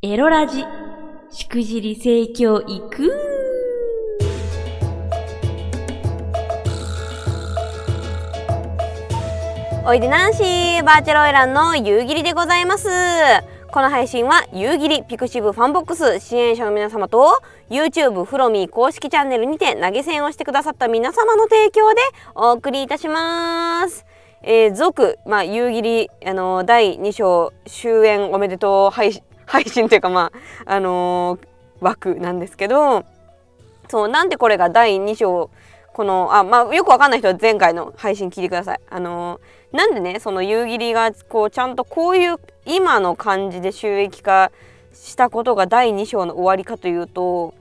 エロラジ、しくじり盛況いくおいでナンシーバーチャルオイランの夕霧でございます。この配信は夕霧 pixivFANBOX 支援者の皆様と YouTube フロミー公式チャンネルにて投げ銭をしてくださった皆様の提供でお送りいたします。えー、続、まあ、夕霧、あのー、第2章終演おめでとう配配信というかまああのー、枠なんですけどそうなんでこれが第2章このあまあよくわかんない人は前回の配信聞いてください。あのー、なんでねその夕霧がこうちゃんとこういう今の感じで収益化したことが第2章の終わりかというと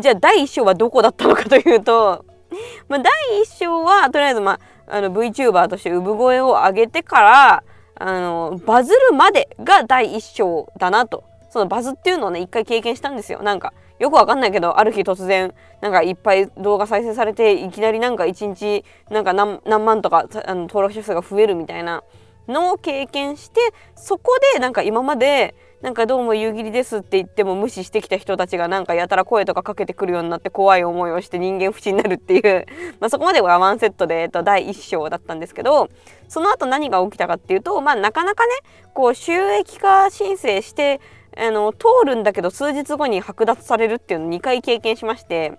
じゃあ第1章はどこだったのかというと、まあ、第1章はとりあえず、まあ、あの VTuber として産声を上げてからあのバズるまでが第一章だなと。そのバズっていうのをね一回経験したんですよ。なんかよくわかんないけどある日突然なんかいっぱい動画再生されていきなりなんか一日なんか何万とかあの登録者数が増えるみたいなのを経験してそこでなんか今までなんかどうも夕霧ですって言っても無視してきた人たちがなんかやたら声とかかけてくるようになって怖い思いをして人間不信になるっていう まあそこまではワンセットで、えっと、第1章だったんですけどその後何が起きたかっていうとまあなかなかねこう収益化申請してあの通るんだけど数日後に剥奪されるっていうのを2回経験しまして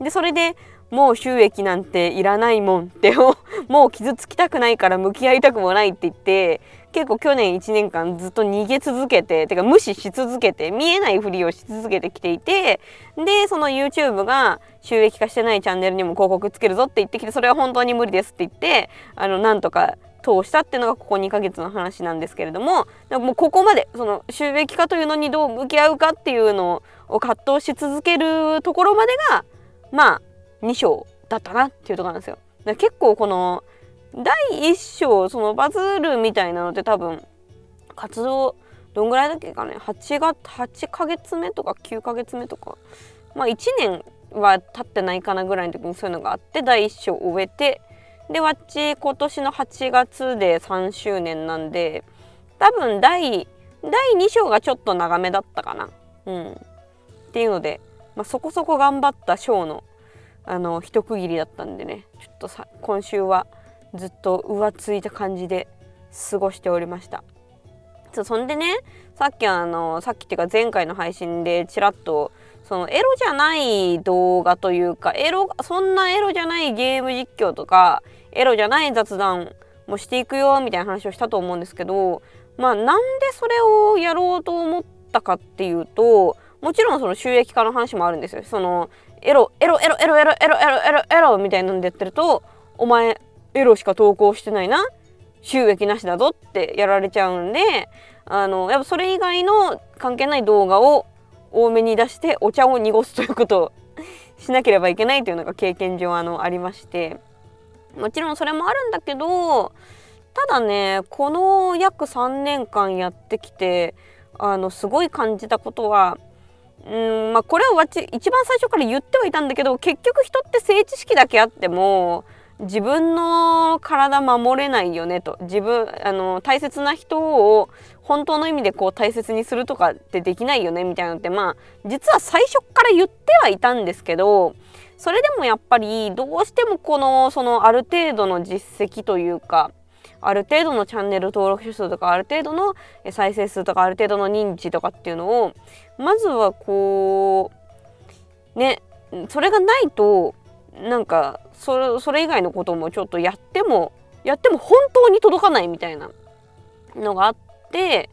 でそれでもう収益なんていらないもんって もう傷つきたくないから向き合いたくもないって言って結構去年1年間ずっと逃げ続けててか無視し続けて見えないふりをし続けてきていてでその YouTube が収益化してないチャンネルにも広告つけるぞって言ってきてそれは本当に無理ですって言ってあのなんとか通したっていうのがここ2ヶ月の話なんですけれどももうここまでその収益化というのにどう向き合うかっていうのを葛藤し続けるところまでがまあ2章だったなっていうとこなんですよ。結構この第1章そのバズるみたいなのって多分活動どんぐらいだっけかね？8月8ヶ月目とか9ヶ月目とかまあ1年は経ってないかなぐらいの時にそういうのがあって第1章を終えてでわっち今年の8月で3周年なんで多分第第2章がちょっと長めだったかな。うん、っていうので、まあ、そこそこ頑張った章のあの一区切りだったんでねちょっとさ今週はずっと浮ついた感じで過ごしておりましたそんでねさっきあのさっきっていうか前回の配信でちらっとそのエロじゃない動画というかエロそんなエロじゃないゲーム実況とかエロじゃない雑談もしていくよみたいな話をしたと思うんですけどまあなんでそれをやろうと思ったかっていうともちろんその収益化の話もあるんですよ。そのエロエロエロエロエロエロエロエロエロみたいなんでやってるとお前エロしか投稿してないな。収益なしだぞってやられちゃうんであのやっぱそれ以外の関係ない動画を多めに出してお茶を濁すということを しなければいけないというのが経験上あのありまして。もちろんそれもあるんだけどただねこの約3年間やってきてあのすごい感じたことはうんまあこれはわち一番最初から言ってはいたんだけど結局人って性知識だけあっても自分の体守れないよねと。自分あの大切な人を本当の意味でこう大切にするとかってできないよねみたいなのってまあ実は最初から言ってはいたんですけどそれでもやっぱりどうしてもこのそのある程度の実績というかある程度のチャンネル登録者数とかある程度の再生数とかある程度の認知とかっていうのをまずはこうねそれがないとなんかそれそれ以外のこともちょっとやってもやっても本当に届かないみたいなのがあって、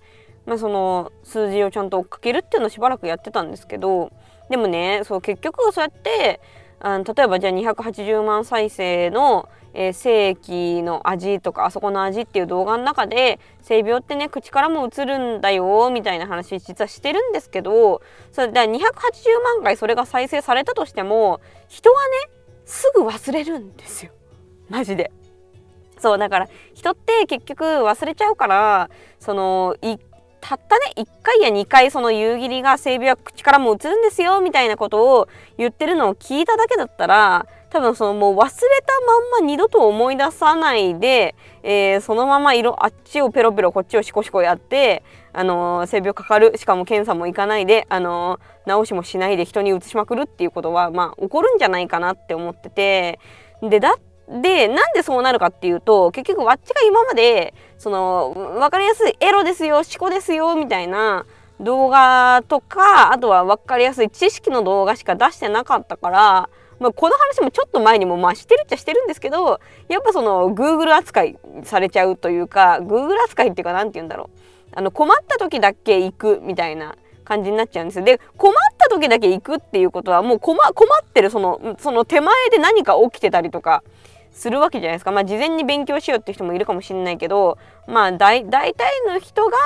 まあ、その数字をちゃんと追っかけるっていうのをしばらくやってたんですけどでもねそう結局そうやってあの例えばじゃあ280万再生のえー、正規の味とかあそこの味っていう動画の中で性病ってね口からも映るんだよみたいな話実はしてるんですけどそれだ280万回それが再生されたとしても人はねすぐ忘れるんですよマジで。そうだから人って結局忘れちゃうからそのたったね1回や2回その夕霧が性病は口からも映るんですよみたいなことを言ってるのを聞いただけだったら多分そのもう忘れたまんま二度と思い出さないで、えー、そのまま色あっちをペロペロこっちをシコシコやってあのー、性病かかるしかも検査も行かないで、あのー、治しもしないで人にうつしまくるっていうことはまあ起こるんじゃないかなって思ってて。でだでなんでそうなるかっていうと結局わっちが今までその分かりやすいエロですよ思考ですよみたいな動画とかあとは分かりやすい知識の動画しか出してなかったから、まあ、この話もちょっと前にもまあしてるっちゃしてるんですけどやっぱその Google 扱いされちゃうというか Google 扱いっていうか何て言うんだろうあの困った時だけ行くみたいな感じになっちゃうんですよ。で困った時だけ行くっていうことはもう困ってるそのその手前で何か起きてたりとかするわけじゃないですか。まあ事前に勉強しようって人もいるかもしれないけどまあ大体の人が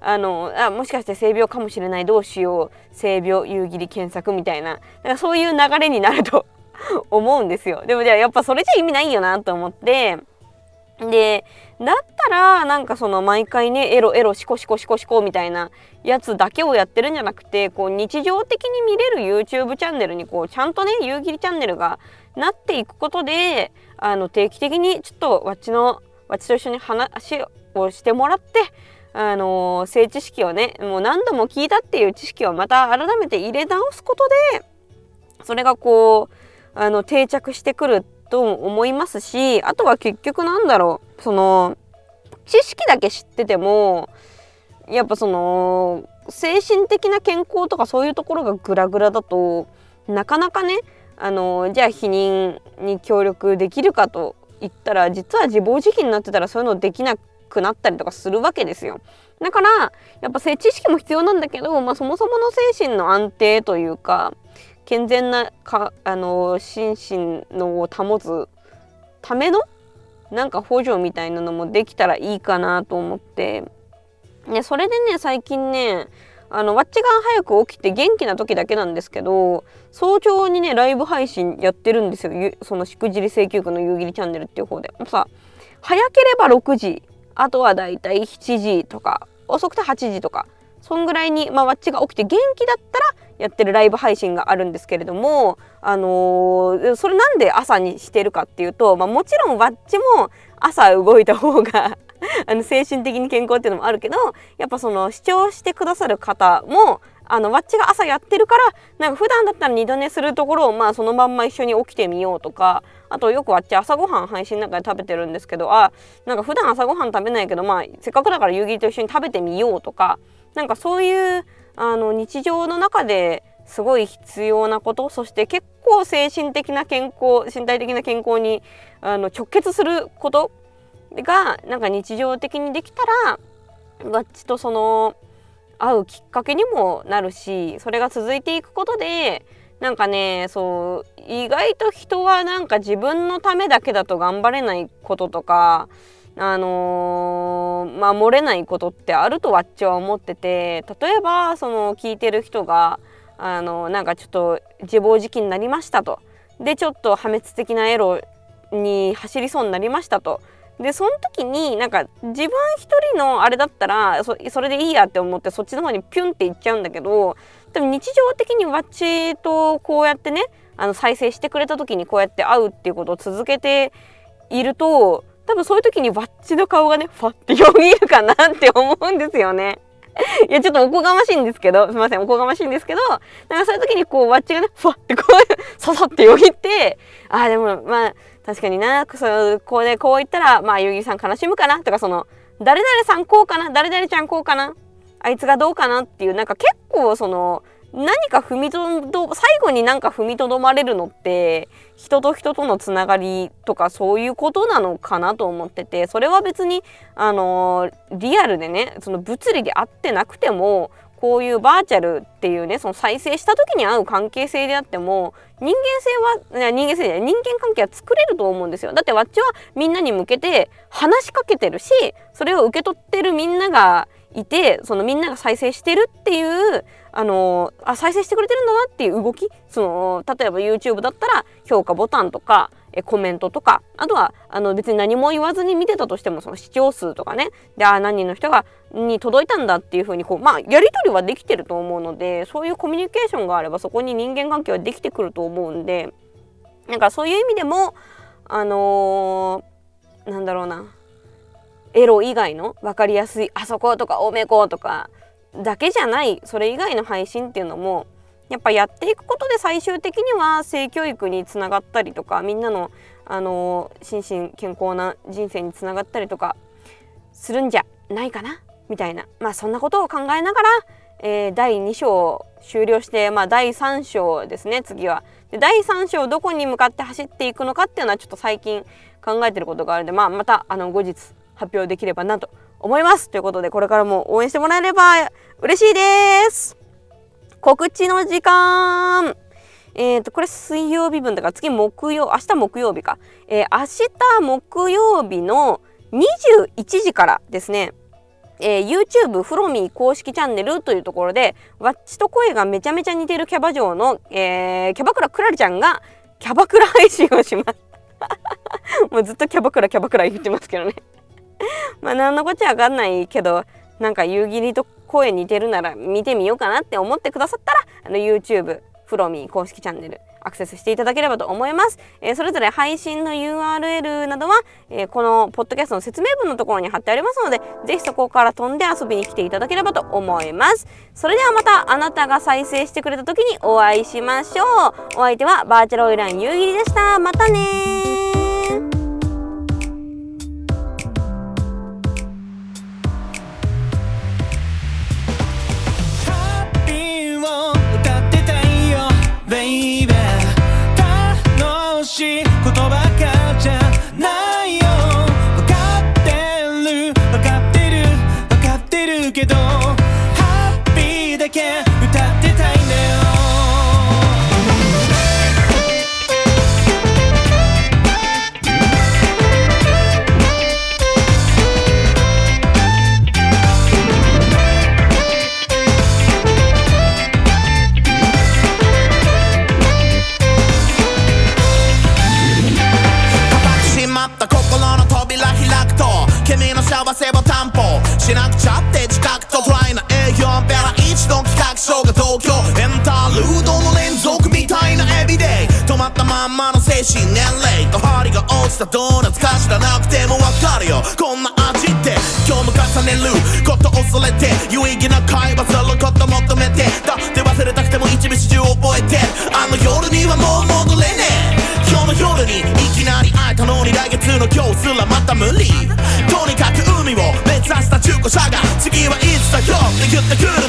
あのあもしかして性病かもしれないどうしよう性病夕霧検索みたいなだかそういう流れになると 思うんですよ。でもじゃあやっぱそれじゃ意味ないよなと思ってでだったらなんかその毎回ねエロエロシコシコシコシコみたいなやつだけをやってるんじゃなくてこう日常的に見れる YouTube チャンネルにこうちゃんとね夕霧チャンネルがなっていくことであの定期的にちょっとわっちのわっちと一緒に話をしてもらってあの、性知識をねもう何度も聞いたっていう知識をまた改めて入れ直すことでそれがこうあの定着してくると思いますしあとは結局なんだろうその知識だけ知っててもやっぱその精神的な健康とかそういうところがグラグラだとなかなかねあのじゃあ避妊に協力できるかと言ったら実は自暴自棄になってたらそういうのできなくなったりとかするわけですよ。だからやっぱ性知識も必要なんだけど、まあ、そもそもの精神の安定というか健全なかあの心身のを保つためのなんか補助みたいなのもできたらいいかなと思って、ね、それでね最近ねあのわっちが早く起きて元気な時だけなんですけど早朝にねライブ配信やってるんですよ。そのしくじり請求区の夕霧チャンネルっていう方で。さ早ければ6時。あとはだいたい7時とか。遅くて8時とか。そんぐらいに、まあ、わっちが起きて元気だったらやってるライブ配信があるんですけれども、あのー、それなんで朝にしてるかっていうと、まあ、もちろんわっちも朝動いた方が あの精神的に健康っていうのもあるけどやっぱその視聴してくださる方もあのわっちが朝やってるからなんか普段だったら二度寝するところをまあそのまんま一緒に起きてみようとかあとよくわっち朝ごはん配信の中で食べてるんですけどあなんか普段朝ごはん食べないけどまあせっかくだから夕霧と一緒に食べてみようとかなんかそういうあの日常の中ですごい必要なことそして結構精神的な健康身体的な健康にあの直結することがなんか日常的にできたらわっちとその会うきっかけにもなるしそれが続いていくことでなんかねそう意外と人はなんか自分のためだけだと頑張れないこととかあのー、守れないことってあるとわっちは思ってて例えばその聞いてる人があのなんかちょっと自暴自棄になりましたと。でちょっと破滅的なエロに走りそうになりましたと。でその時になんか自分一人のあれだったらそそれでいいやって思ってそっちの方にピュンっていっちゃうんだけど多分日常的にわっちとこうやってねあの再生してくれた時にこうやって会うっていうことを続けていると多分そういう時にワッチの顔がねファってよぎるかなって思うんですよね。いやちょっとおこがましいんですけどすいませんおこがましいんですけどなんかそういう時にこうワッチがねファってこうささってよぎってああでもまあ確かになそうこうでこう言ったらまあゆぎさん悲しむかなとかその誰々さんこうかな誰々ちゃんこうかなあいつがどうかなっていうなんか結構その何か踏みとど最後になんか踏みとどまれるのって人と人とのつながりとかそういうことなのかなと思っててそれは別にあのリアルでねその物理で会ってなくてもこういうバーチャルっていうねその再生した時に合う関係性であっても人間性は人間性じゃない人間関係は作れると思うんですよ。だってわっちはみんなに向けて話しかけてるしそれを受け取ってるみんながいてそのみんなが再生してるっていうあのあ再生してくれてるんだなっていう動きその例えば YouTube だったら評価ボタンとかえコメントとかあとはあの別に何も言わずに見てたとしてもその視聴数とかねであ何人の人がに届いたんだっていうふうにこうまあやり取りはできてると思うのでそういうコミュニケーションがあればそこに人間関係はできてくると思うんでなんかそういう意味でもあのー、なんだろうなエロ以外の分かりやすいあそことかおめことかだけじゃないそれ以外の配信っていうのもやっぱやっていくことで最終的には性教育につながったりとかみんなの、あのー、心身健康な人生につながったりとかするんじゃないかなみたいなまあそんなことを考えながら、えー、第2章終了して、まあ、第3章ですね次は。で第3章どこに向かって走っていくのかっていうのはちょっと最近考えてることがあるので、まあ、またあの後日発表できればなと思います。ということでこれからも応援してもらえれば嬉しいです。告知の時間。えーと、これ水曜日分だから次木曜明日木曜日か、えー、明日木曜日の21時からですね。えー、YouTube フロミー公式チャンネルというところでわっちと声がめちゃめちゃ似てるキャバ嬢の、えー、キャバクラクラリちゃんがキャバクラ配信をします。もうずっとキャバクラキャバクラ言ってますけどね。まあ何のこっちゃわかんないけどなんか夕霧と声似てるなら見てみようかなって思ってくださったらあの YouTube フロミー公式チャンネルアクセスしていただければと思います。えー、それぞれ配信の URL などは、えー、このポッドキャストの説明文のところに貼ってありますので、ぜひそこから飛んで遊びに来ていただければと思います。それではまたあなたが再生してくれた時にお会いしましょう。お相手はバーチャルオイラン夕霧でした。またねまんまの精神年齢と針が落ちたドーナツか知らなくてもわかるよ。こんな味って今日も重ねること恐れて有意義な会話すること求めて。だって忘れたくても一日中覚えてあの夜にはもう戻れねえ。今日の夜にいきなり会えたのに来月の今日すらまた無理。とにかく海を目指した中古車が次はいつだよ。って言ってくる。